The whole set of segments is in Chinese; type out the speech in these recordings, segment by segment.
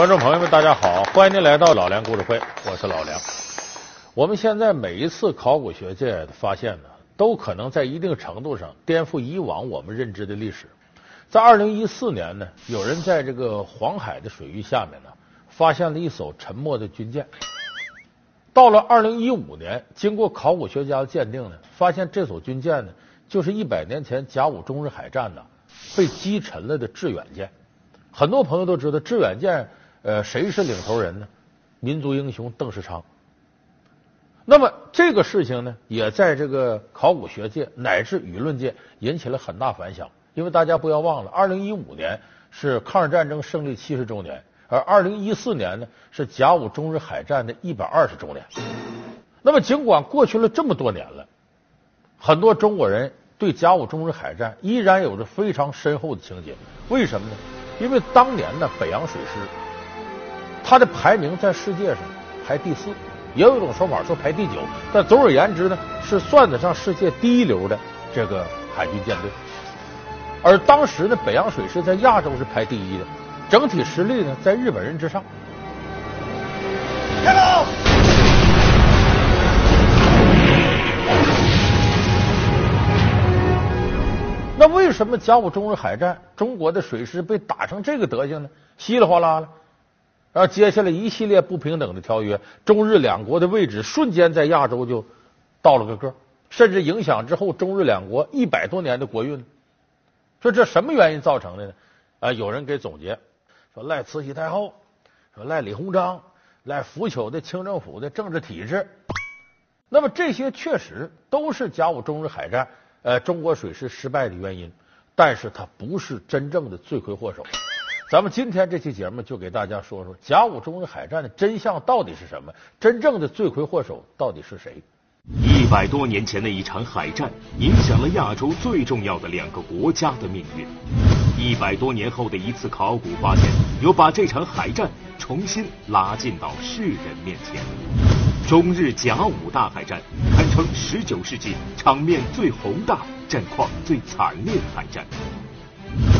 观众朋友们，大家好，欢迎您来到老梁故事会，我是老梁。我们现在每一次考古学界的发现呢，都可能在一定程度上颠覆以往我们认知的历史。在二零一四年呢，有人在这个黄海的水域下面呢，发现了一艘沉没的军舰。到了二零一五年，经过考古学家的鉴定呢，发现这艘军舰呢，就是一百年前甲午中日海战呢被击沉了的致远舰。很多朋友都知道致远舰。呃，谁是领头人呢？民族英雄邓世昌。那么这个事情呢，也在这个考古学界乃至舆论界引起了很大反响。因为大家不要忘了，二零一五年是抗日战争胜利七十周年，而二零一四年呢是甲午中日海战的一百二十周年。那么尽管过去了这么多年了，很多中国人对甲午中日海战依然有着非常深厚的情结。为什么呢？因为当年呢，北洋水师。它的排名在世界上排第四，也有一种说法说排第九，但总而言之呢，是算得上世界第一流的这个海军舰队。而当时呢，北洋水师在亚洲是排第一的，整体实力呢在日本人之上。开炮！那为什么甲午中日海战中国的水师被打成这个德行呢？稀里哗啦了。然后接下来一系列不平等的条约，中日两国的位置瞬间在亚洲就倒了个个，甚至影响之后中日两国一百多年的国运。说这什么原因造成的呢？啊，有人给总结说赖慈禧太后，说赖李鸿章，赖腐朽的清政府的政治体制。那么这些确实都是甲午中日海战呃中国水师失败的原因，但是它不是真正的罪魁祸首。咱们今天这期节目就给大家说说甲午中日海战的真相到底是什么？真正的罪魁祸首到底是谁？一百多年前的一场海战，影响了亚洲最重要的两个国家的命运。一百多年后的一次考古发现，又把这场海战重新拉近到世人面前。中日甲午大海战堪称十九世纪场面最宏大、战况最惨烈的海战。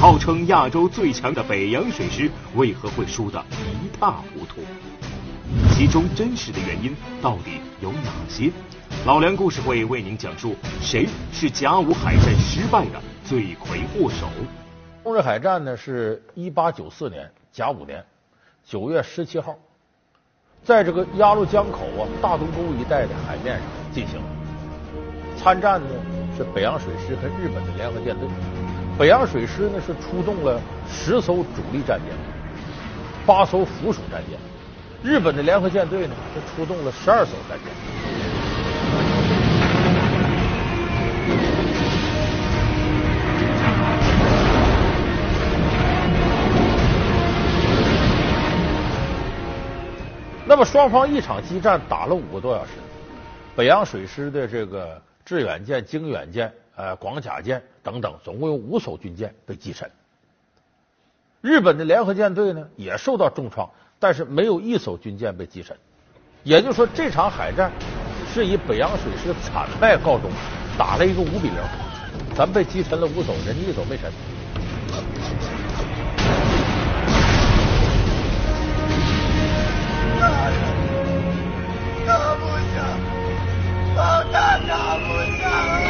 号称亚洲最强的北洋水师为何会输得一塌糊涂？其中真实的原因到底有哪些？老梁故事会为您讲述谁是甲午海战失败的罪魁祸首。中日海战呢，是一八九四年甲午年九月十七号，在这个鸭绿江口啊大东沟一带的海面上进行。参战呢是北洋水师和日本的联合舰队。北洋水师呢是出动了十艘主力战舰，八艘附属战舰；日本的联合舰队呢是出动了十二艘战舰。那么双方一场激战打了五个多小时，北洋水师的这个致远舰、经远舰。呃，广甲舰等等，总共有五艘军舰被击沉。日本的联合舰队呢也受到重创，但是没有一艘军舰被击沉。也就是说，这场海战是以北洋水师惨败告终，打了一个五比零。咱被击沉了五艘，人家一艘没沉。打不下，老大打不下。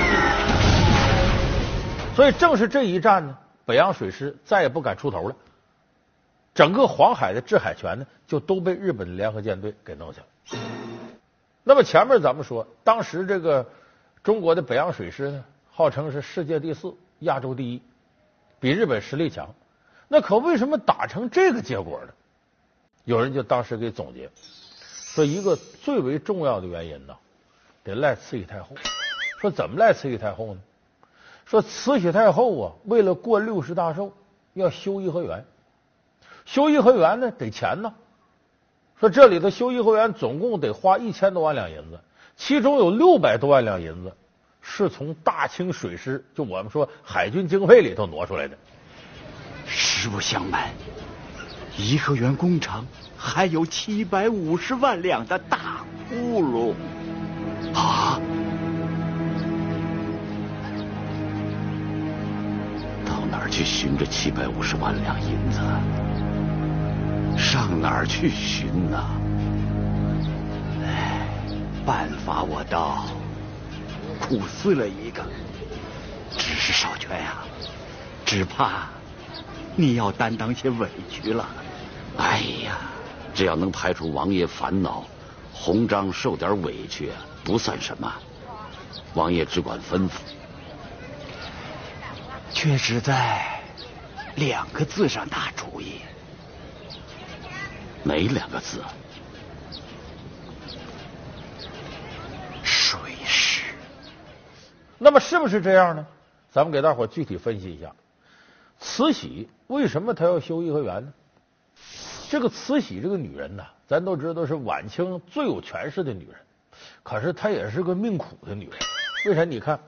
所以，正是这一战呢，北洋水师再也不敢出头了。整个黄海的制海权呢，就都被日本的联合舰队给弄下了。那么前面咱们说，当时这个中国的北洋水师呢，号称是世界第四、亚洲第一，比日本实力强。那可为什么打成这个结果呢？有人就当时给总结说，一个最为重要的原因呢，得赖慈禧太后。说怎么赖慈禧太后呢？说慈禧太后啊，为了过六十大寿，要修颐和园。修颐和园呢，得钱呢。说这里头修颐和园总共得花一千多万两银子，其中有六百多万两银子是从大清水师，就我们说海军经费里头挪出来的。实不相瞒，颐和园工程还有七百五十万两的大窟窿啊！去寻这七百五十万两银子？上哪儿去寻呢？哎，办法我倒苦思了一个，只是少泉呀，只怕你要担当些委屈了。哎呀，只要能排除王爷烦恼，红章受点委屈不算什么。王爷只管吩咐，却只在两个字上打主意。哪两个字？水师。那么是不是这样呢？咱们给大伙具体分析一下，慈禧为什么她要修颐和园呢？这个慈禧这个女人呢，咱都知道是晚清最有权势的女人，可是她也是个命苦的女人。为啥？你看，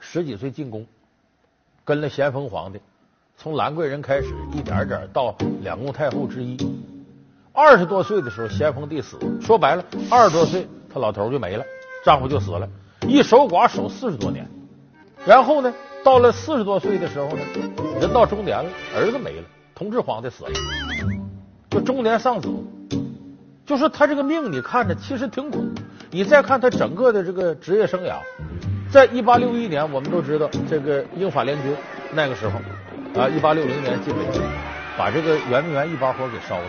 十几岁进宫，跟了咸丰皇帝，从兰贵人开始，一点点到两宫太后之一。二十多岁的时候，咸丰帝死，说白了，二十多岁他老头就没了，丈夫就死了，一守寡守四十多年。然后呢，到了四十多岁的时候呢，人到中年了，儿子没了，同治皇帝死了，就中年丧子。就说他这个命，你看着其实挺苦。你再看他整个的这个职业生涯，在一八六一年，我们都知道这个英法联军那个时候啊，一八六零年进北京，把这个圆明园一把火给烧了。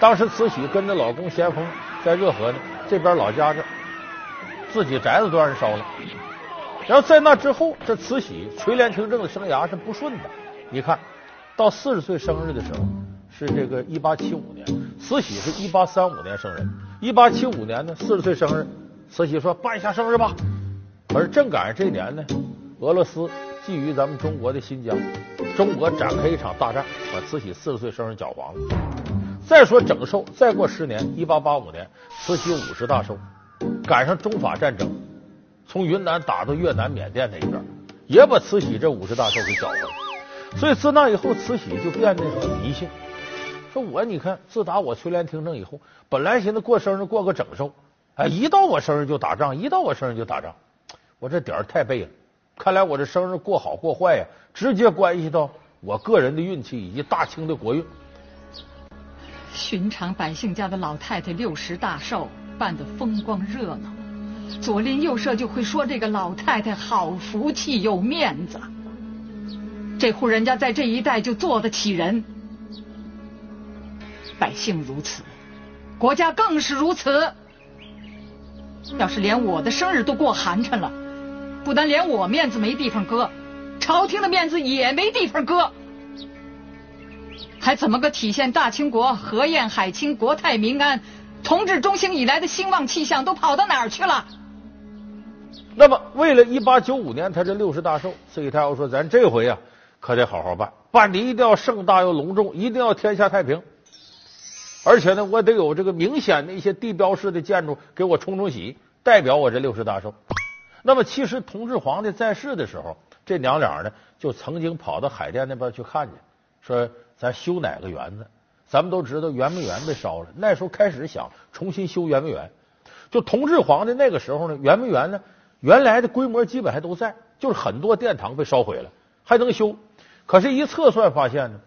当时慈禧跟着老公咸丰在热河呢，这边老家这自己宅子都让人烧了。然后在那之后，这慈禧垂帘听政的生涯是不顺的。你看到四十岁生日的时候是这个一八七五年，慈禧是一八三五年生人。一八七五年呢，四十岁生日，慈禧说办一下生日吧。可是正赶上这年呢，俄罗斯觊觎咱们中国的新疆，中国展开一场大战，把慈禧四十岁生日搅黄了。再说整寿，再过十年，一八八五年，慈禧五十大寿，赶上中法战争，从云南打到越南、缅甸那一边，也把慈禧这五十大寿给搅了。所以自那以后，慈禧就变得很迷信。说我你看，自打我垂帘听政以后，本来寻思过生日过个整寿，哎，一到我生日就打仗，一到我生日就打仗，我这点儿太背了。看来我这生日过好过坏呀，直接关系到我个人的运气以及大清的国运。寻常百姓家的老太太六十大寿办得风光热闹，左邻右舍就会说这个老太太好福气有面子。这户人家在这一带就做得起人，百姓如此，国家更是如此。要是连我的生日都过寒碜了，不但连我面子没地方搁，朝廷的面子也没地方搁。还怎么个体现大清国和晏海清国泰民安，同治中兴以来的兴旺气象都跑到哪儿去了？那么，为了一八九五年他这六十大寿，慈禧太后说：“咱这回呀，可得好好办，办的一定要盛大又隆重，一定要天下太平。而且呢，我得有这个明显的一些地标式的建筑给我冲冲喜，代表我这六十大寿。那么，其实同治皇帝在世的时候，这娘俩呢就曾经跑到海淀那边去看去，说。咱修哪个园子？咱们都知道圆明园被烧了，那时候开始想重新修圆明园。就同治皇帝那个时候呢，圆明园呢原来的规模基本还都在，就是很多殿堂被烧毁了，还能修。可是，一测算发现呢，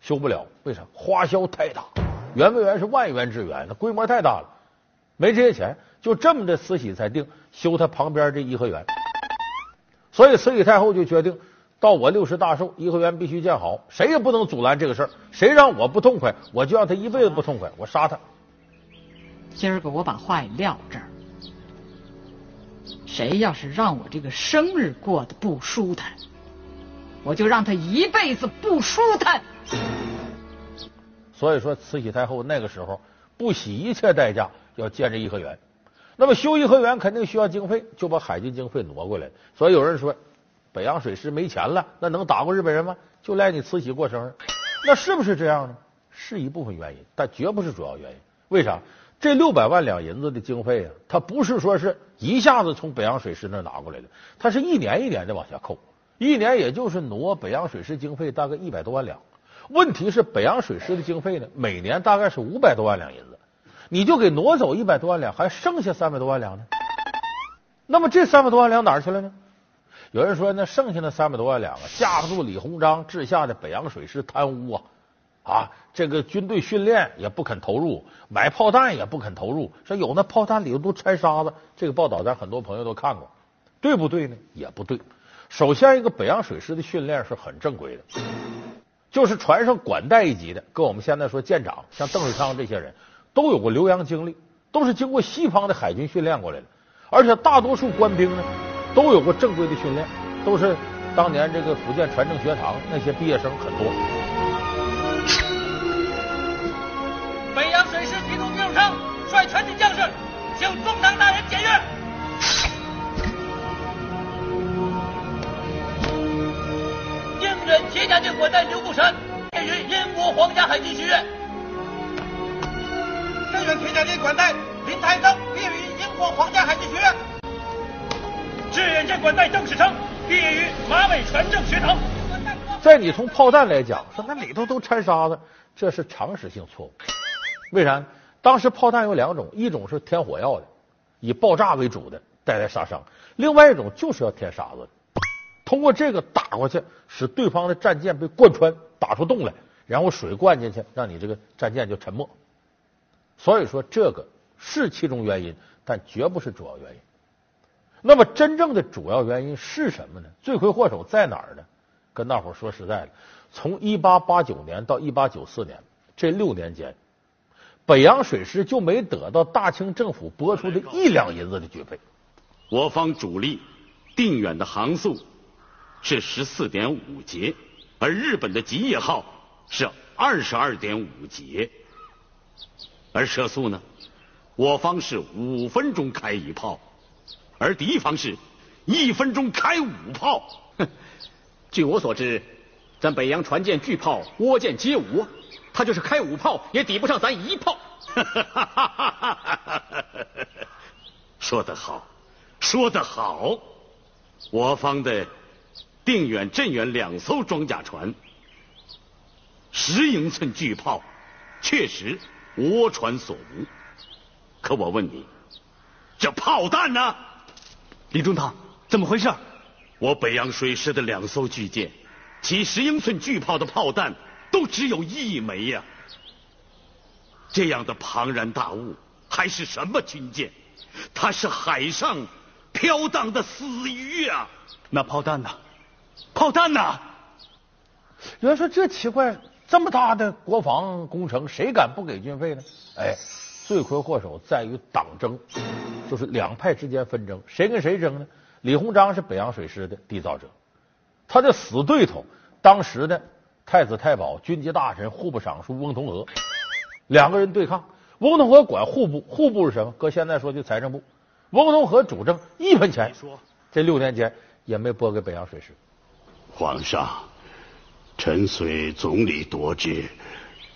修不了。为啥？花销太大。圆明园是万元之园，那规模太大了，没这些钱。就这么的，慈禧才定修他旁边这颐和园。所以，慈禧太后就决定。到我六十大寿，颐和园必须建好，谁也不能阻拦这个事儿。谁让我不痛快，我就让他一辈子不痛快，我杀他。今儿个我把话也撂这儿，谁要是让我这个生日过得不舒坦，我就让他一辈子不舒坦。所以说，慈禧太后那个时候不惜一切代价要建这颐和园。那么修颐和园肯定需要经费，就把海军经费挪过来。所以有人说。北洋水师没钱了，那能打过日本人吗？就赖你慈禧过生日，那是不是这样呢？是一部分原因，但绝不是主要原因。为啥？这六百万两银子的经费啊，它不是说是一下子从北洋水师那拿过来的，它是一年一年的往下扣，一年也就是挪北洋水师经费大概一百多万两。问题是北洋水师的经费呢，每年大概是五百多万两银子，你就给挪走一百多万两，还剩下三百多万两呢？那么这三百多万两哪儿去了呢？有人说，那剩下的三百多万两啊，架不住李鸿章治下的北洋水师贪污啊！啊，这个军队训练也不肯投入，买炮弹也不肯投入，说有那炮弹里头都掺沙子。这个报道咱很多朋友都看过，对不对呢？也不对。首先，一个北洋水师的训练是很正规的，就是船上管带一级的，跟我们现在说舰长，像邓世昌这些人都有过留洋经历，都是经过西方的海军训练过来的，而且大多数官兵呢都有过正规的训练，都是当年这个福建船政学堂那些毕业生很多。北洋水师提督丁汝昌率全体将士，请中堂大人检阅。应任铁甲舰管带刘步山毕业于英国皇家海军学院。正任铁甲舰管带林台增毕业于英国皇家海军学院。志愿舰管带邓世昌毕业于马尾船政学堂。在你从炮弹来讲，说那里头都掺沙子，这是常识性错误。为啥？当时炮弹有两种，一种是添火药的，以爆炸为主的，带来杀伤；另外一种就是要添沙子，通过这个打过去，使对方的战舰被贯穿，打出洞来，然后水灌进去，让你这个战舰就沉没。所以说，这个是其中原因，但绝不是主要原因。那么，真正的主要原因是什么呢？罪魁祸首在哪儿呢？跟大伙儿说实在的，从一八八九年到一八九四年这六年间。北洋水师就没得到大清政府拨出的一两银子的军费。我方主力定远的航速是十四点五节，而日本的吉野号是二十二点五节。而射速呢，我方是五分钟开一炮，而敌方是一分钟开五炮。据我所知，咱北洋船舰巨炮、倭舰皆无。他就是开五炮，也抵不上咱一炮。说得好，说得好。我方的定远、镇远两艘装甲船，十英寸巨炮，确实倭船所无。可我问你，这炮弹呢？李中堂，怎么回事？我北洋水师的两艘巨舰，其十英寸巨炮的炮弹。都只有一枚呀！这样的庞然大物还是什么军舰？它是海上飘荡的死鱼啊！那炮弹呢？炮弹呢？有人说这奇怪，这么大的国防工程，谁敢不给军费呢？哎，罪魁祸首在于党争，就是两派之间纷争，谁跟谁争呢？李鸿章是北洋水师的缔造者，他的死对头当时的。太子太保、军机大臣、户部尚书翁同龢两个人对抗。翁同龢管户部，户部是什么？搁现在说就财政部。翁同龢主政，一分钱，这六年间也没拨给北洋水师。皇上，臣随总理夺之，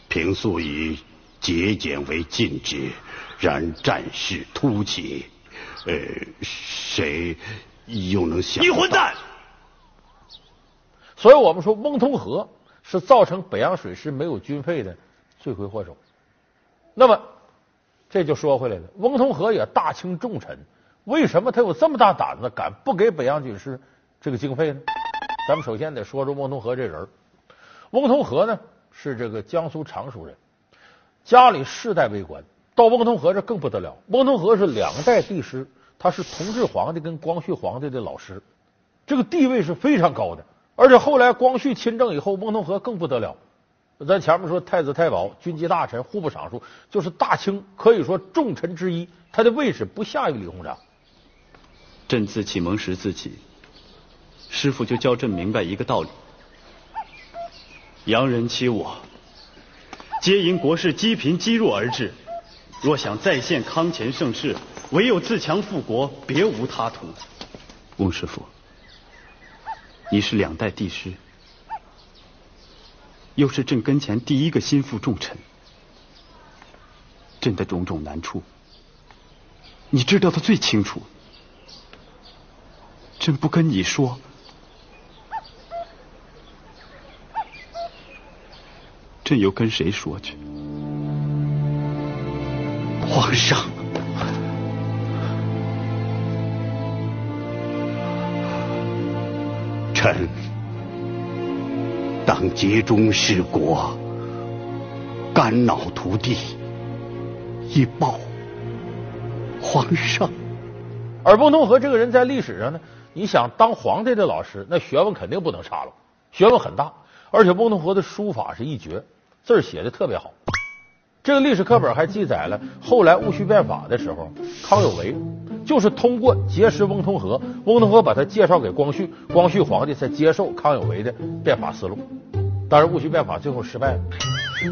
平素以节俭为禁之，然战事突起，呃，谁又能想？你混蛋！所以我们说翁同龢。是造成北洋水师没有军费的罪魁祸首。那么这就说回来了，翁同龢也大清重臣，为什么他有这么大胆子，敢不给北洋军师这个经费呢？咱们首先得说说翁同龢这人。翁同龢呢是这个江苏常熟人，家里世代为官。到翁同龢这更不得了，翁同龢是两代帝师，他是同治皇帝跟光绪皇帝的老师，这个地位是非常高的。而且后来光绪亲政以后，翁同龢更不得了。咱前面说太子太保、军机大臣、户部尚书，就是大清可以说重臣之一，他的位置不下于李鸿章。朕自启蒙时自起，师傅就教朕明白一个道理：洋人欺我，皆因国势积贫积弱而至。若想再现康乾盛世，唯有自强复国，别无他途。翁师傅。你是两代帝师，又是朕跟前第一个心腹重臣，朕的种种难处，你知道的最清楚。朕不跟你说，朕又跟谁说去？皇上。臣当竭忠事国，肝脑涂地，以报皇上。而翁同龢这个人在历史上呢，你想当皇帝的老师，那学问肯定不能差了，学问很大，而且翁同龢的书法是一绝，字写的特别好。这个历史课本还记载了，后来戊戌变法的时候，康有为就是通过结识翁同龢，翁同龢把他介绍给光绪，光绪皇帝才接受康有为的变法思路。当然，戊戌变法最后失败了。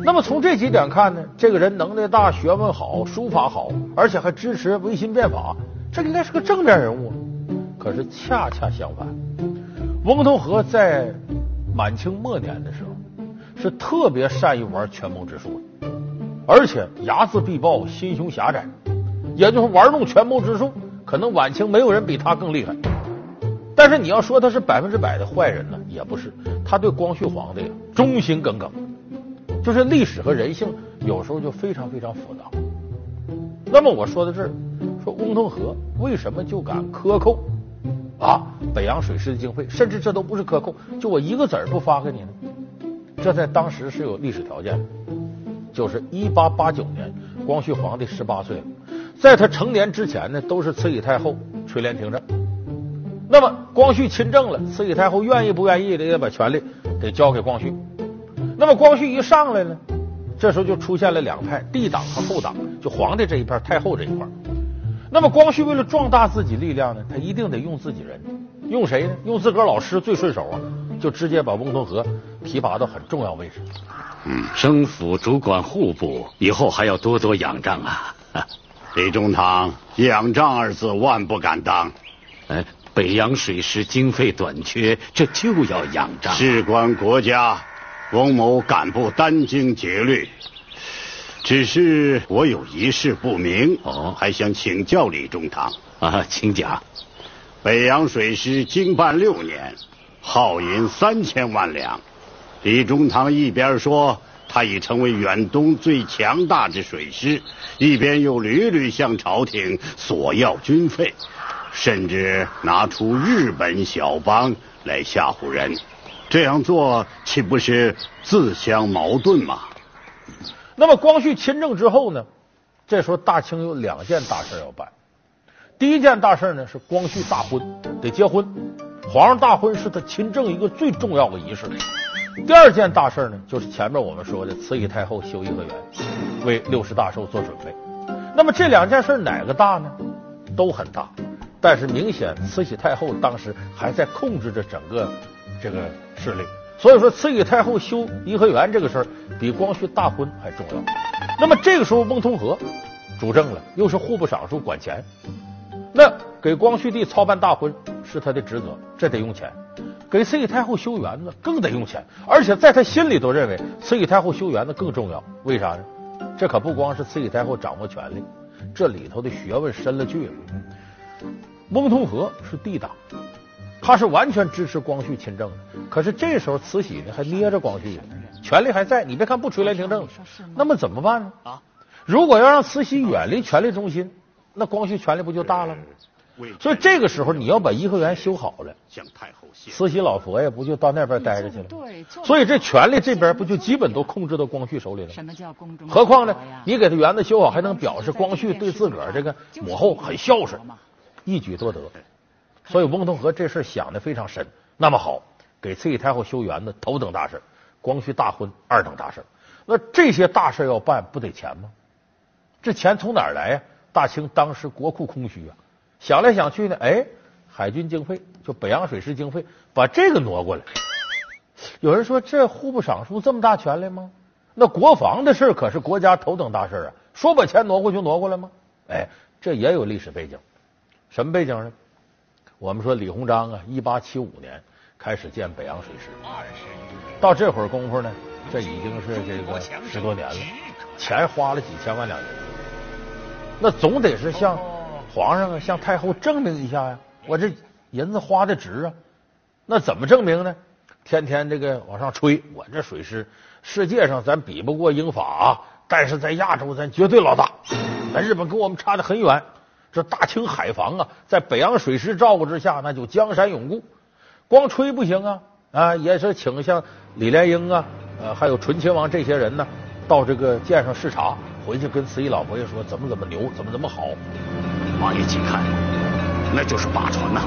那么从这几点看呢，这个人能耐大，学问好，书法好，而且还支持维新变法，这应该是个正面人物。可是恰恰相反，翁同龢在满清末年的时候是特别善于玩权谋之术的。而且睚眦必报，心胸狭窄，也就是玩弄权谋之术，可能晚清没有人比他更厉害。但是你要说他是百分之百的坏人呢，也不是。他对光绪皇帝忠心耿耿，就是历史和人性有时候就非常非常复杂。那么我说到这儿，说翁同龢为什么就敢克扣啊北洋水师的经费，甚至这都不是克扣，就我一个子儿不发给你呢？这在当时是有历史条件的。就是一八八九年，光绪皇帝十八岁了，在他成年之前呢，都是慈禧太后垂帘听政。那么光绪亲政了，慈禧太后愿意不愿意的也把权力给交给光绪。那么光绪一上来呢，这时候就出现了两派，帝党和后党，就皇帝这一派，太后这一块。那么光绪为了壮大自己力量呢，他一定得用自己人，用谁呢？用自个儿老师最顺手啊，就直接把翁同龢提拔到很重要位置。嗯，生府主管户部，以后还要多多仰仗啊！李中堂，仰仗二字万不敢当。哎，北洋水师经费短缺，这就要仰仗。事关国家，翁某敢不殚精竭虑？只是我有一事不明，哦，还想请教李中堂啊，请讲。北洋水师经办六年，耗银三千万两。李中堂一边说他已成为远东最强大之水师，一边又屡屡向朝廷索要军费，甚至拿出日本小邦来吓唬人。这样做岂不是自相矛盾吗？那么光绪亲政之后呢？这时候大清有两件大事要办。第一件大事呢是光绪大婚，得结婚。皇上大婚是他亲政一个最重要的仪式。第二件大事呢，就是前面我们说的慈禧太后修颐和园，为六十大寿做准备。那么这两件事哪个大呢？都很大，但是明显慈禧太后当时还在控制着整个这个势力，所以说慈禧太后修颐和园这个事儿比光绪大婚还重要。那么这个时候翁同龢主政了，又是户部尚书管钱，那给光绪帝操办大婚是他的职责，这得用钱。给慈禧太后修园子更得用钱，而且在他心里都认为慈禧太后修园子更重要。为啥呢？这可不光是慈禧太后掌握权力，这里头的学问深了去了。翁同龢是帝党，他是完全支持光绪亲政的。可是这时候慈禧呢还捏着光绪，权力还在。你别看不垂帘听政，那么怎么办呢？啊，如果要让慈禧远离权力中心，那光绪权力不就大了吗？所以这个时候你要把颐和园修好了，慈禧老佛爷不就到那边待着去了？对，所以这权力这边不就基本都控制到光绪手里了？什么叫宫中？何况呢？你给他园子修好，还能表示光绪对自个儿这个母后很孝顺，一举多得。所以翁同龢这事想的非常深。那么好，给慈禧太后修园子头等大事，光绪大婚二等大事。那这些大事要办，不得钱吗？这钱从哪儿来呀？大清当时国库空虚啊。想来想去呢，哎，海军经费就北洋水师经费，把这个挪过来。有人说这户部尚书这么大权力吗？那国防的事可是国家头等大事啊，说把钱挪过就挪过来吗？哎，这也有历史背景。什么背景呢？我们说李鸿章啊，一八七五年开始建北洋水师，到这会儿功夫呢，这已经是这个十多年了，钱花了几千万两银子，那总得是像。皇上啊，向太后证明一下呀！我这银子花的值啊！那怎么证明呢？天天这个往上吹，我这水师世界上咱比不过英法，啊，但是在亚洲咱绝对老大。那日本跟我们差的很远。这大清海防啊，在北洋水师照顾之下，那就江山永固。光吹不行啊啊！也是请像李莲英啊，呃，还有醇亲王这些人呢，到这个舰上视察，回去跟慈禧老佛爷说怎么怎么牛，怎么怎么好。王爷请看，那就是靶船呐、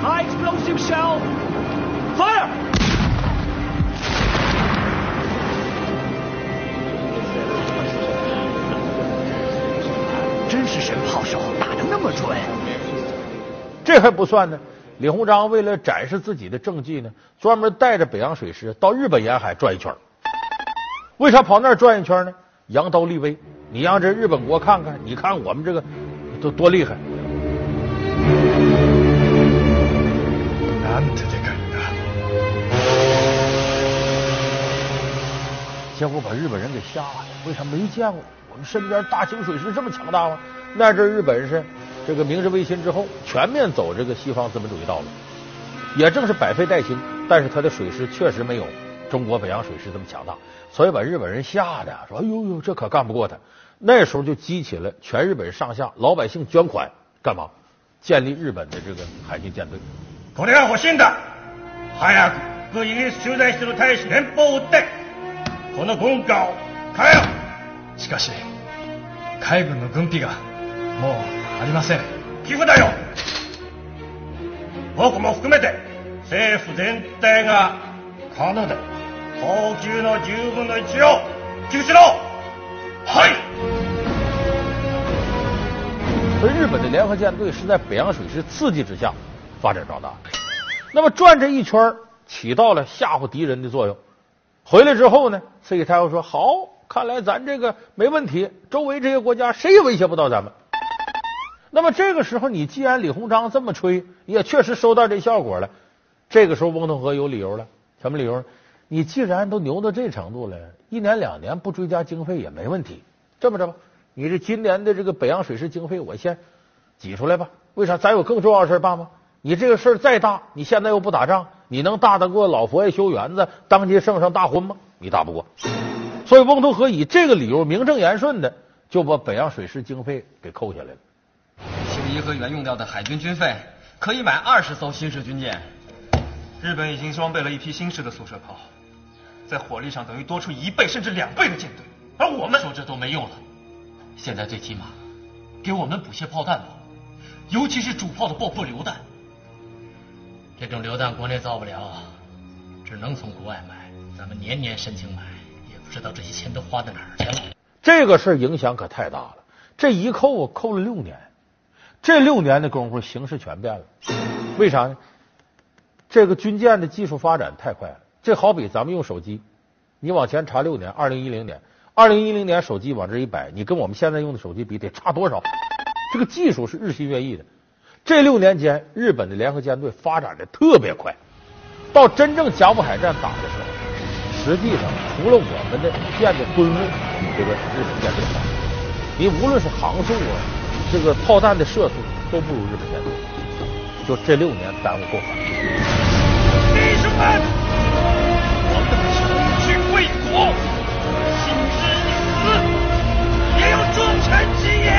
High explosive shell! Fire! 真是神炮手，打的那么准。这还不算呢，李鸿章为了展示自己的政绩呢，专门带着北洋水师到日本沿海转一圈。为啥跑那儿转一圈呢？扬刀立威，你让这日本国看看，你看我们这个都多厉害。结果把日本人给吓的，为啥没见过？我们身边大清水师这么强大吗？那阵日本是这个明治维新之后，全面走这个西方资本主义道路，也正是百废待兴，但是他的水师确实没有中国北洋水师这么强大，所以把日本人吓的说：“哎呦呦，这可干不过他。”那时候就激起了全日本上下老百姓捐款，干嘛？建立日本的这个海军舰队。これは欲しいんだ早くイギリス駐在している大使連邦を撃ってこの軍艦を変えよしかし海軍の軍費がもうありません寄付だよ僕も含めて政府全体が可能で高級の10分の1を寄付しろ はい所以日本的联合舰队是在北洋水师刺激之下发展壮大的。那么转这一圈起到了吓唬敌人的作用。回来之后呢，慈禧太后说：“好，看来咱这个没问题，周围这些国家谁也威胁不到咱们。”那么这个时候，你既然李鸿章这么吹，也确实收到这效果了。这个时候，翁同龢有理由了，什么理由？你既然都牛到这程度了，一年两年不追加经费也没问题。这么着吧，你这今年的这个北洋水师经费，我先挤出来吧。为啥？咱有更重要的事办吗？你这个事儿再大，你现在又不打仗，你能大得过老佛爷修园子、当街圣上大婚吗？你打不过。所以翁同龢以这个理由名正言顺的就把北洋水师经费给扣下来了。新颐和园用掉的海军军费可以买二十艘新式军舰。日本已经装备了一批新式的速射炮，在火力上等于多出一倍甚至两倍的舰队，而我们说这都没用了。现在最起码给我们补些炮弹吧，尤其是主炮的爆破榴弹。这种榴弹国内造不了，只能从国外买。咱们年年申请买，也不知道这些钱都花到哪儿去了。这个事影响可太大了，这一扣我，扣了六年。这六年的功夫，形势全变了。为啥呢？这个军舰的技术发展太快了。这好比咱们用手机，你往前查六年，二零一零年，二零一零年手机往这一摆，你跟我们现在用的手机比，得差多少？这个技术是日新月异的。这六年间，日本的联合舰队发展的特别快。到真正甲午海战打的时候，实际上除了我们的舰的吨位比这个日本舰队大，你无论是航速啊，这个炮弹的射速都不如日本舰队。就这六年耽误够狠。弟兄们，臣之言。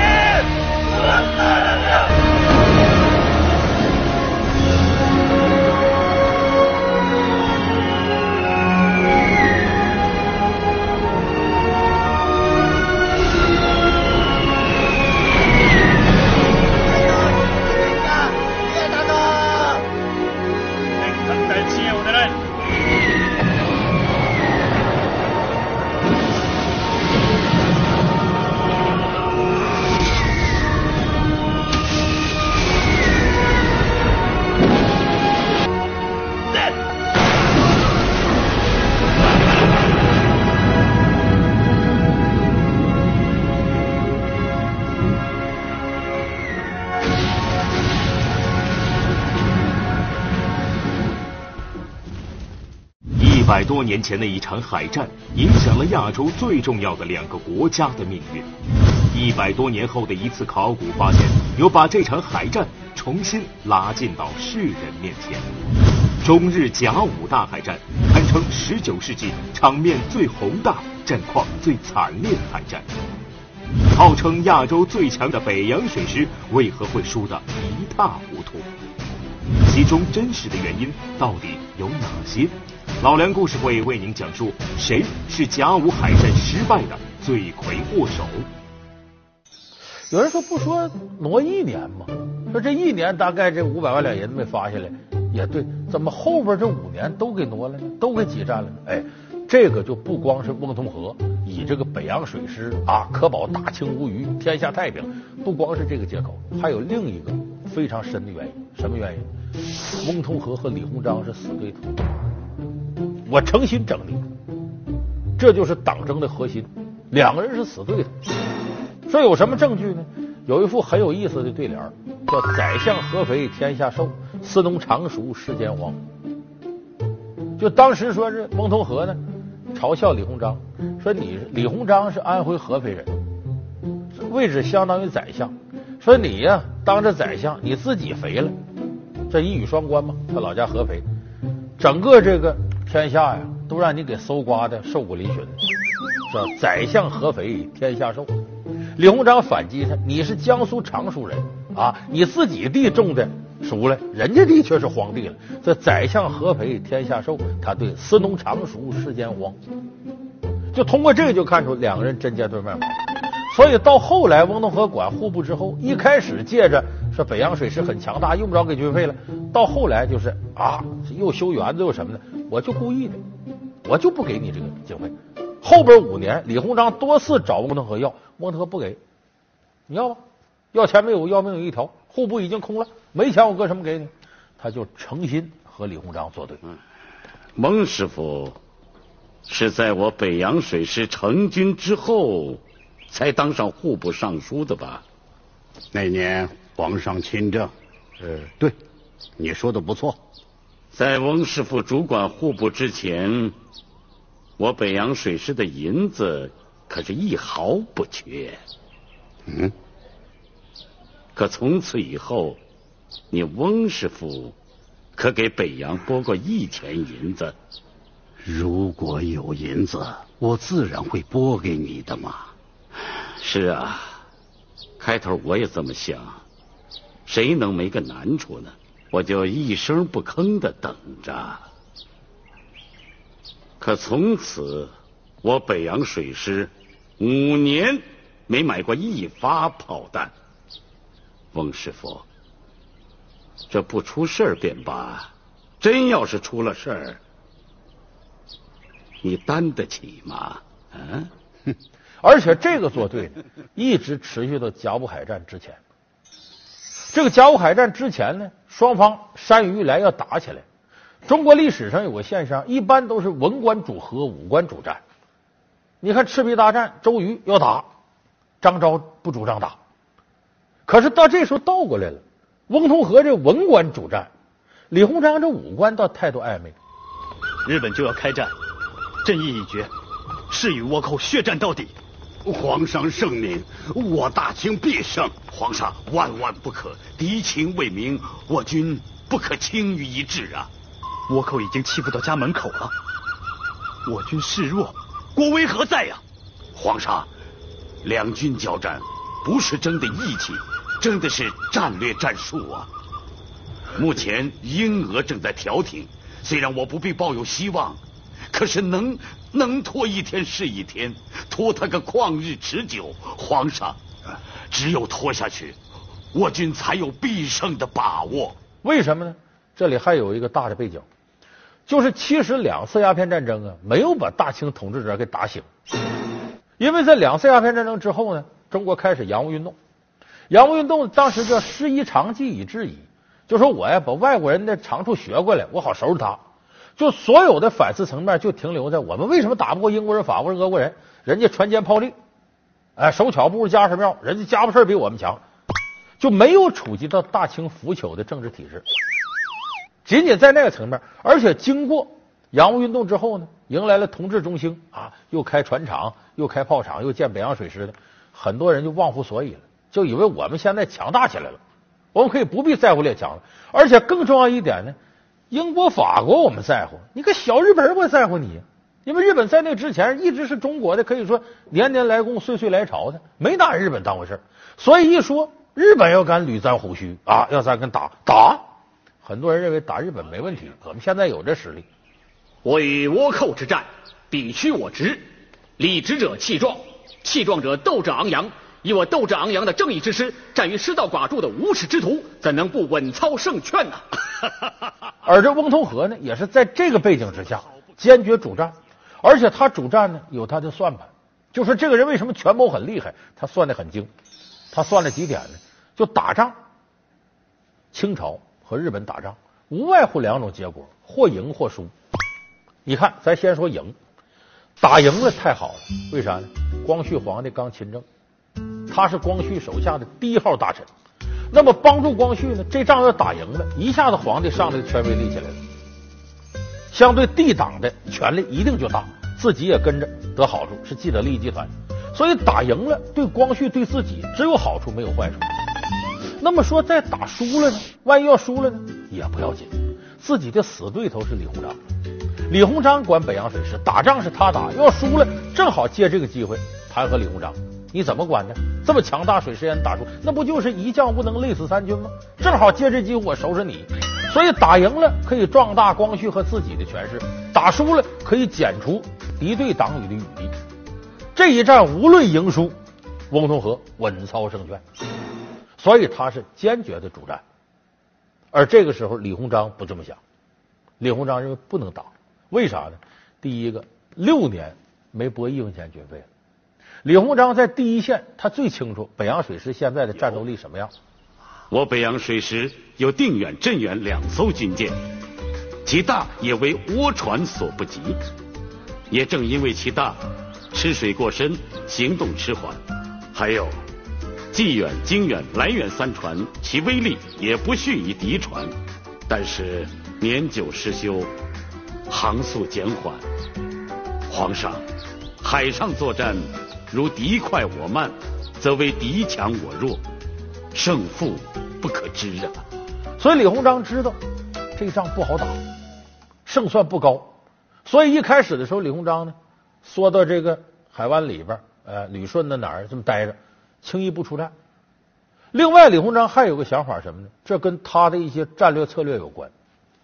多年前的一场海战，影响了亚洲最重要的两个国家的命运。一百多年后的一次考古发现，又把这场海战重新拉近到世人面前。中日甲午大海战堪称十九世纪场面最宏大、战况最惨烈的海战。号称亚洲最强的北洋水师为何会输得一塌糊涂？其中真实的原因到底有哪些？老梁故事会为您讲述谁是甲午海战失败的罪魁祸首。有人说不说挪一年吗？说这一年大概这五百万两银子没发下来，也对，怎么后边这五年都给挪了呢？都给挤占了呢？哎，这个就不光是翁同龢以这个北洋水师啊，可保大清无虞，天下太平，不光是这个借口，还有另一个非常深的原因。什么原因？翁同龢和李鸿章是死对头，我诚心整你，这就是党争的核心。两个人是死对头，说有什么证据呢？有一副很有意思的对联，叫“宰相合肥天下瘦，司农常熟世间荒”。就当时说是翁同龢呢，嘲笑李鸿章，说你李鸿章是安徽合肥人，位置相当于宰相，说你呀当着宰相你自己肥了，这一语双关嘛。他老家合肥，整个这个天下呀都让你给搜刮的瘦骨嶙峋，叫“宰相合肥天下瘦”。李鸿章反击他：“你是江苏常熟人啊，你自己地种的熟了，人家地却是荒地了。这宰相合肥天下瘦，他对司农常熟世间荒。就通过这个就看出两个人针尖对麦芒。所以到后来，翁同龢管户部之后，一开始借着说北洋水师很强大，用不着给军费了。到后来就是啊，又修园子又什么的，我就故意的，我就不给你这个经费。后边五年，李鸿章多次找翁同龢要。翁同龢不给，你要吧？要钱没有，要命有一条。户部已经空了，没钱我搁什么给你？他就诚心和李鸿章作对。嗯翁师傅是在我北洋水师成军之后才当上户部尚书的吧？那年皇上亲政，呃，对，你说的不错。在翁师傅主管户部之前，我北洋水师的银子。可是一毫不缺，嗯。可从此以后，你翁师傅可给北洋拨过一钱银子？如果有银子，我自然会拨给你的嘛。是啊，开头我也这么想，谁能没个难处呢？我就一声不吭的等着。可从此。我北洋水师五年没买过一发炮弹，翁师傅，这不出事儿便罢，真要是出了事儿，你担得起吗？嗯，而且这个作对一直持续到甲午海战之前。这个甲午海战之前呢，双方山雨欲来要打起来。中国历史上有个现象，一般都是文官主和，武官主战。你看赤壁大战，周瑜要打，张昭不主张打。可是到这时候倒过来了，翁同龢这文官主战，李鸿章这武官倒态度暧昧。日本就要开战，朕意已决，誓与倭寇血战到底。皇上圣明，我大清必胜。皇上万万不可，敌情未明，我军不可轻于一掷啊！倭寇已经欺负到家门口了，我军示弱。国威何在呀，皇上，两军交战不是争的义气，争的是战略战术啊。目前英俄正在调停，虽然我不必抱有希望，可是能能拖一天是一天，拖他个旷日持久。皇上，只有拖下去，我军才有必胜的把握。为什么呢？这里还有一个大的背景。就是其实两次鸦片战争啊，没有把大清统治者给打醒，因为在两次鸦片战争之后呢，中国开始洋务运动，洋务运动当时叫师夷长技以制夷，就说我呀把外国人的长处学过来，我好收拾他。就所有的反思层面就停留在我们为什么打不过英国人、法国人、俄国人？人家船坚炮利，哎，手巧不如家事妙，人家家务事比我们强，就没有触及到大清腐朽的政治体制。仅仅在那个层面，而且经过洋务运动之后呢，迎来了同治中兴啊，又开船厂，又开炮厂，又建北洋水师的，很多人就忘乎所以了，就以为我们现在强大起来了，我们可以不必在乎列强了。而且更重要一点呢，英国、法国我们在乎，你个小日本我在乎你？因为日本在那之前一直是中国的，可以说年年来贡、岁岁来朝的，没拿日本当回事所以一说日本要敢捋咱胡须啊，要咱跟打打。很多人认为打日本没问题，我们现在有这实力。我与倭寇之战，彼驱我直，理直者气壮，气壮者斗志昂扬。以我斗志昂扬的正义之师，战于失道寡助的无耻之徒，怎能不稳操胜券呢？而这翁同龢呢，也是在这个背景之下坚决主战，而且他主战呢有他的算盘，就是这个人为什么权谋很厉害，他算的很精，他算了几点呢？就打仗，清朝和日本打仗无外乎两种结果，或赢或输。你看，咱先说赢，打赢了太好了，为啥呢？光绪皇帝刚亲政。他是光绪手下的第一号大臣，那么帮助光绪呢？这仗要打赢了，一下子皇帝上来的权威立起来了，相对帝党的权力一定就大，自己也跟着得好处，是既得利益集团。所以打赢了，对光绪对自己只有好处没有坏处。那么说再打输了呢？万一要输了呢？也不要紧，自己的死对头是李鸿章，李鸿章管北洋水师，打仗是他打，要输了正好借这个机会弹劾李鸿章。你怎么管呢？这么强大水师也打输，那不就是一将不能累死三军吗？正好借这机会我收拾你。所以打赢了可以壮大光绪和自己的权势，打输了可以减除敌对党羽的羽力。这一战无论赢输，翁同龢稳操胜券，所以他是坚决的主战。而这个时候李鸿章不这么想，李鸿章认为不能打，为啥呢？第一个，六年没拨一分钱军费了。李鸿章在第一线，他最清楚北洋水师现在的战斗力什么样。我北洋水师有定远、镇远两艘军舰，其大也为倭船所不及。也正因为其大，吃水过深，行动迟缓。还有济远、经远、来远三船，其威力也不逊于敌船，但是年久失修，航速减缓。皇上，海上作战。如敌快我慢，则为敌强我弱，胜负不可知啊！所以李鸿章知道这仗不好打，胜算不高。所以一开始的时候，李鸿章呢缩到这个海湾里边，呃，旅顺的哪儿这么待着，轻易不出战。另外，李鸿章还有个想法什么呢？这跟他的一些战略策略有关。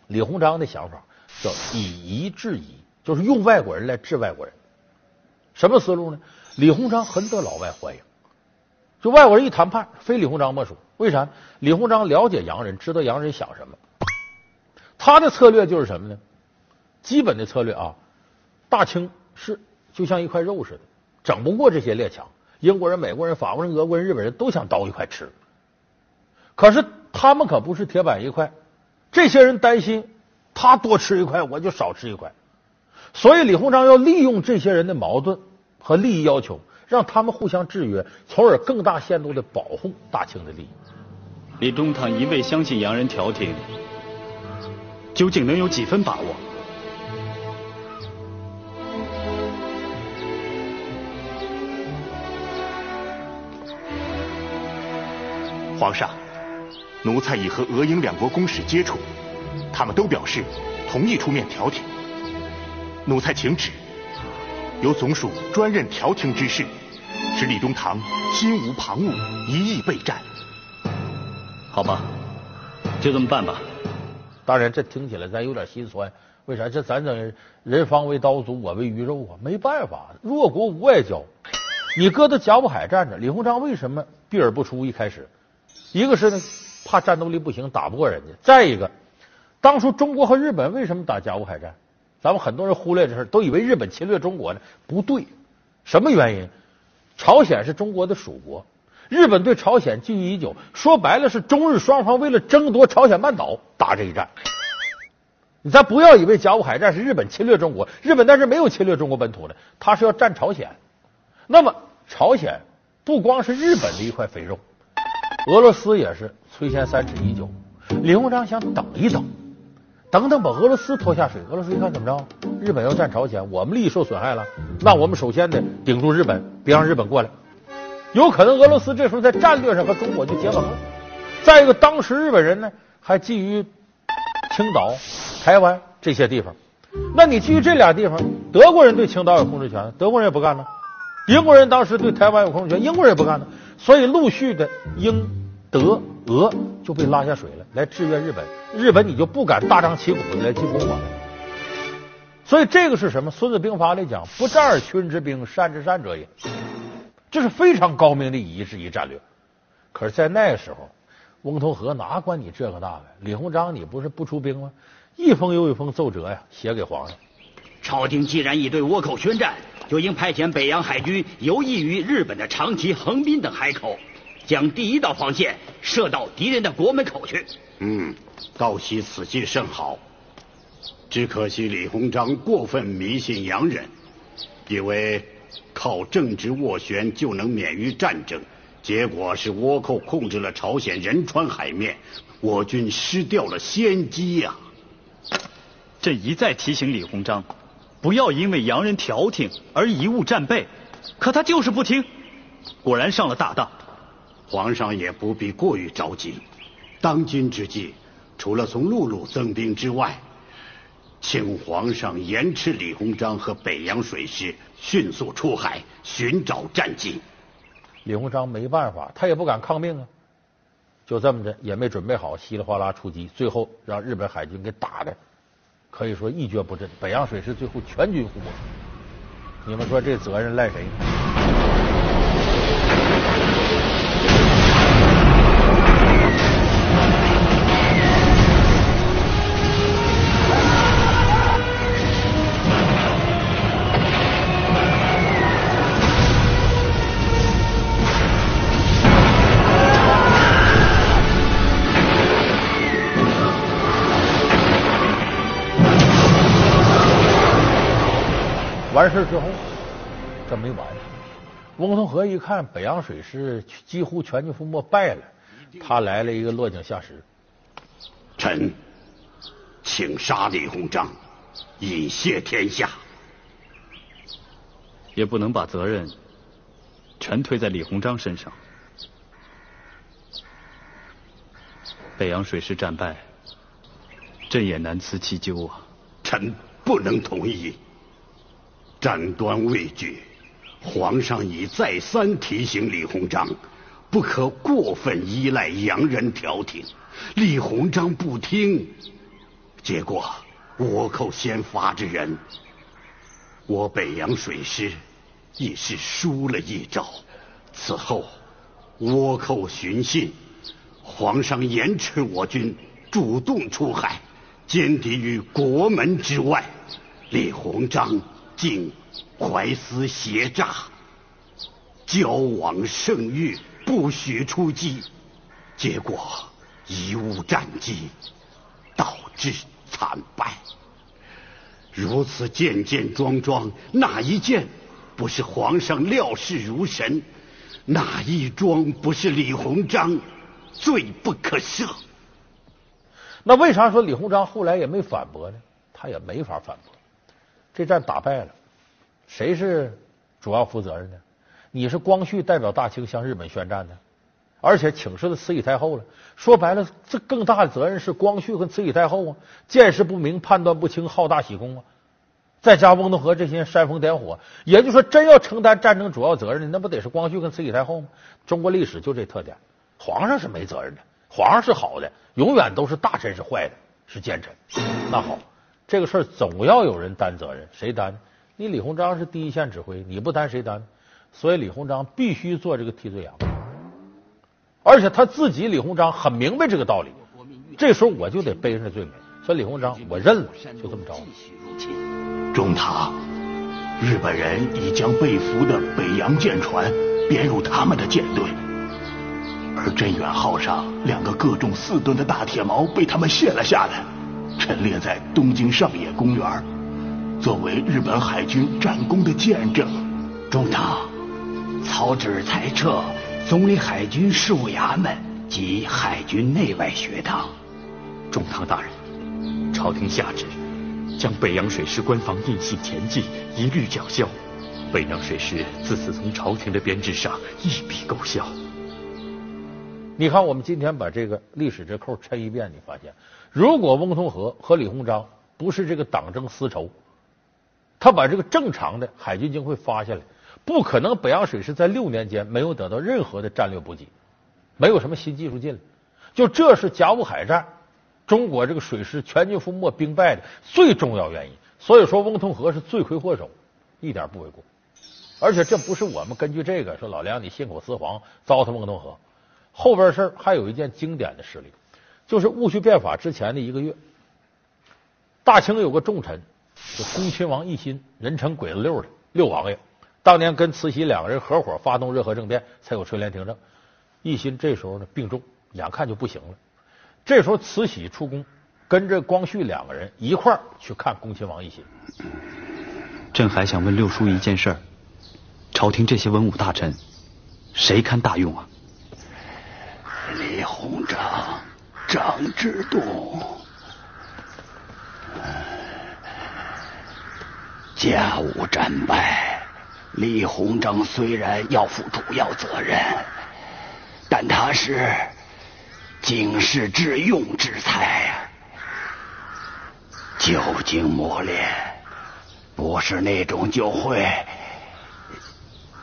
李鸿章的想法叫以夷制夷，就是用外国人来治外国人。什么思路呢？李鸿章很得老外欢迎，就外国人一谈判，非李鸿章莫属。为啥？李鸿章了解洋人，知道洋人想什么。他的策略就是什么呢？基本的策略啊，大清是就像一块肉似的，整不过这些列强。英国人、美国人、法国人、俄国人、日本人都想刀一块吃，可是他们可不是铁板一块。这些人担心他多吃一块，我就少吃一块。所以李鸿章要利用这些人的矛盾。和利益要求，让他们互相制约，从而更大限度的保护大清的利益。李中堂一味相信洋人调停，究竟能有几分把握？皇上，奴才已和俄英两国公使接触，他们都表示同意出面调停。奴才请旨。由总署专任调停之事，使李中堂心无旁骛，一意备战。好吧，就这么办吧。当然，这听起来咱有点心酸。为啥？这咱等人方为刀俎，我为鱼肉啊！没办法，弱国无外交。你搁到甲午海战着，李鸿章为什么避而不出？一开始，一个是呢，怕战斗力不行，打不过人家；再一个，当初中国和日本为什么打甲午海战？咱们很多人忽略这事都以为日本侵略中国呢，不对。什么原因？朝鲜是中国的属国，日本对朝鲜觊觎已久。说白了，是中日双方为了争夺朝鲜半岛打这一战。你咱不要以为甲午海战是日本侵略中国，日本那是没有侵略中国本土的，他是要占朝鲜。那么朝鲜不光是日本的一块肥肉，俄罗斯也是垂涎三尺已久。李鸿章想等一等。等等，把俄罗斯拖下水。俄罗斯一看怎么着？日本要占朝鲜，我们利益受损害了。那我们首先得顶住日本，别让日本过来。有可能俄罗斯这时候在战略上和中国就结盟了。再一个，当时日本人呢还觊觎青岛、台湾这些地方。那你基于这俩地方，德国人对青岛有控制权，德国人也不干了。英国人当时对台湾有控制权，英国人也不干了。所以陆续的英、德、俄就被拉下水了，来支援日本。日本你就不敢大张旗鼓的来进攻我们。所以这个是什么？《孙子兵法》里讲“不战而群之兵，善之善者也”，这是非常高明的以一制一战略。可是，在那个时候，翁同龢哪管你这个那个？李鸿章，你不是不出兵吗？一封又一封奏折呀，写给皇上。朝廷既然已对倭寇宣战，就应派遣北洋海军游弋于日本的长崎、横滨等海口，将第一道防线射到敌人的国门口去。嗯，道喜此计甚好。只可惜李鸿章过分迷信洋人，以为靠政治斡旋就能免于战争，结果是倭寇控制了朝鲜仁川海面，我军失掉了先机呀。朕一再提醒李鸿章，不要因为洋人调停而贻误战备，可他就是不听，果然上了大当。皇上也不必过于着急，当今之计，除了从陆路增兵之外，请皇上严斥李鸿章和北洋水师迅速出海寻找战机。李鸿章没办法，他也不敢抗命啊，就这么着，也没准备好，稀里哗啦出击，最后让日本海军给打的，可以说一蹶不振。北洋水师最后全军覆没。你们说这责任赖谁？翁同龢一看北洋水师几乎全军覆没败了，他来了一个落井下石。臣请杀李鸿章，以谢天下。也不能把责任全推在李鸿章身上。北洋水师战败，朕也难辞其咎啊。臣不能同意。战端未决，皇上已再三提醒李鸿章，不可过分依赖洋人调停。李鸿章不听，结果倭寇先发制人，我北洋水师已是输了一招。此后倭寇寻衅，皇上严斥我军主动出海，歼敌于国门之外。李鸿章。竟怀思胁诈，交往圣谕，不许出击，结果贻误战机，导致惨败。如此件件桩桩，哪一件不是皇上料事如神？哪一桩不是李鸿章罪不可赦？那为啥说李鸿章后来也没反驳呢？他也没法反驳。这战打败了，谁是主要负责任的？你是光绪代表大清向日本宣战的，而且请示了慈禧太后了。说白了，这更大的责任是光绪和慈禧太后啊，见识不明，判断不清，好大喜功啊。再加翁同龢这些人煽风点火，也就是说，真要承担战争主要责任的，那不得是光绪跟慈禧太后吗？中国历史就这特点，皇上是没责任的，皇上是好的，永远都是大臣是坏的，是奸臣。那好。这个事儿总要有人担责任，谁担？你李鸿章是第一线指挥，你不担谁担？所以李鸿章必须做这个替罪羊，而且他自己李鸿章很明白这个道理。这时候我就得背上这罪名，所以李鸿章我认了，就这么着。中塔，日本人已将被俘的北洋舰船编入他们的舰队，而镇远号上两个各重四吨的大铁锚被他们卸了下来。陈列在东京上野公园，作为日本海军战功的见证。中堂，曹旨裁撤总理海军事务衙门及海军内外学堂。中堂大人，朝廷下旨，将北洋水师官方印信前记一律缴销。北洋水师自此从朝廷的编制上一笔勾销。你看，我们今天把这个历史这扣抻一遍，你发现。如果翁同龢和李鸿章不是这个党争私仇，他把这个正常的海军经费发下来，不可能北洋水师在六年间没有得到任何的战略补给，没有什么新技术进来。就这是甲午海战，中国这个水师全军覆没、兵败的最重要原因。所以说翁同龢是罪魁祸首，一点不为过。而且这不是我们根据这个说老梁你信口雌黄糟蹋翁同龢，后边事儿还有一件经典的事例，就是戊戌变法之前的一个月，大清有个重臣，就恭亲王奕欣，人称鬼子六的六王爷，当年跟慈禧两个人合伙发动热河政变，才有垂帘听政。奕欣这时候呢病重，眼看就不行了。这时候慈禧出宫，跟着光绪两个人一块儿去看恭亲王奕欣。朕还想问六叔一件事儿：朝廷这些文武大臣，谁堪大用啊？李鸿章、张之洞，甲午战败，李鸿章虽然要负主要责任，但他是经世致用之才呀，久经磨练，不是那种就会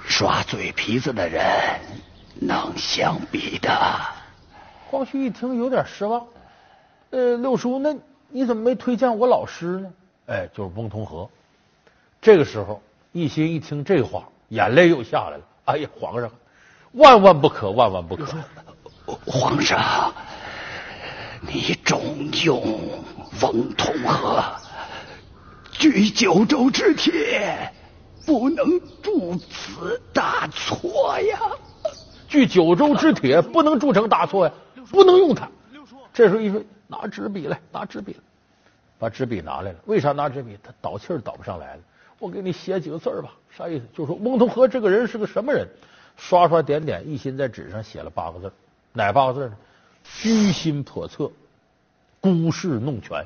耍嘴皮子的人能相比的。光绪一听有点失望，呃，六叔，那你怎么没推荐我老师呢？哎，就是翁同龢。这个时候，一心一听这话，眼泪又下来了。哎呀，皇上，万万不可，万万不可！皇上，你重用翁同龢，据九州之铁，不能铸此大错呀！据九州之铁，不能铸成大错呀！不能用它。这时候一说，拿纸笔来，拿纸笔来，把纸笔拿来了。为啥拿纸笔？他倒气儿倒不上来了。我给你写几个字儿吧，啥意思？就说翁同龢这个人是个什么人？刷刷点点，一心在纸上写了八个字，哪八个字呢？居心叵测，孤世弄权。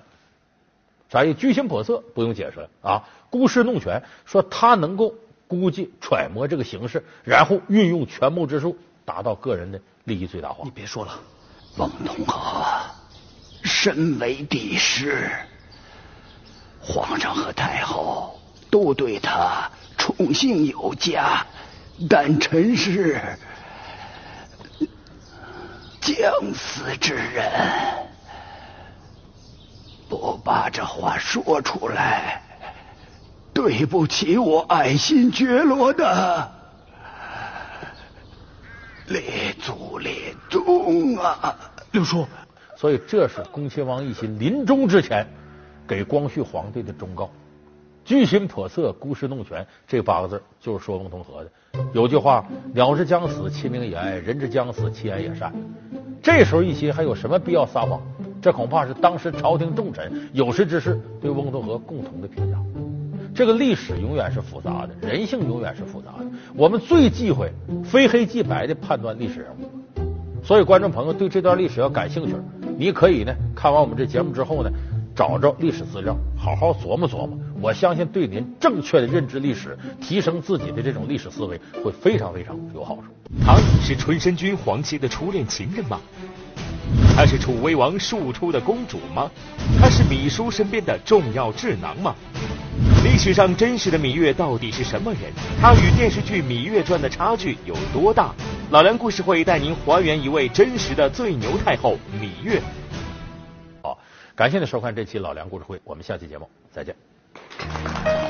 啥意思？居心叵测不用解释了啊，孤世弄权，说他能够估计揣摩这个形势，然后运用权谋之术，达到个人的利益最大化。你别说了，翁同龢身为帝师，皇上和太后。都对他宠幸有加，但臣是将死之人，不把这话说出来，对不起我爱新觉罗的列祖列宗啊！六叔，所以这是恭亲王奕欣临终之前给光绪皇帝的忠告。居心叵测，孤事弄权，这八个字就是说翁同龢的。有句话：“鸟之将死，其鸣也哀；人之将死，其言也善。”这时候一心还有什么必要撒谎？这恐怕是当时朝廷重臣有识之士对翁同龢共同的评价。这个历史永远是复杂的，人性永远是复杂的。我们最忌讳非黑即白的判断历史人物。所以，观众朋友对这段历史要感兴趣，你可以呢看完我们这节目之后呢。找着历史资料，好好琢磨琢磨。我相信对您正确的认知历史、提升自己的这种历史思维会非常非常有好处。他是春申君黄琦的初恋情人吗？他是楚威王庶出的公主吗？他是芈姝身边的重要智囊吗？历史上真实的芈月到底是什么人？她与电视剧《芈月传》的差距有多大？老梁故事会带您还原一位真实的最牛太后芈月。感谢您收看这期老梁故事会，我们下期节目再见。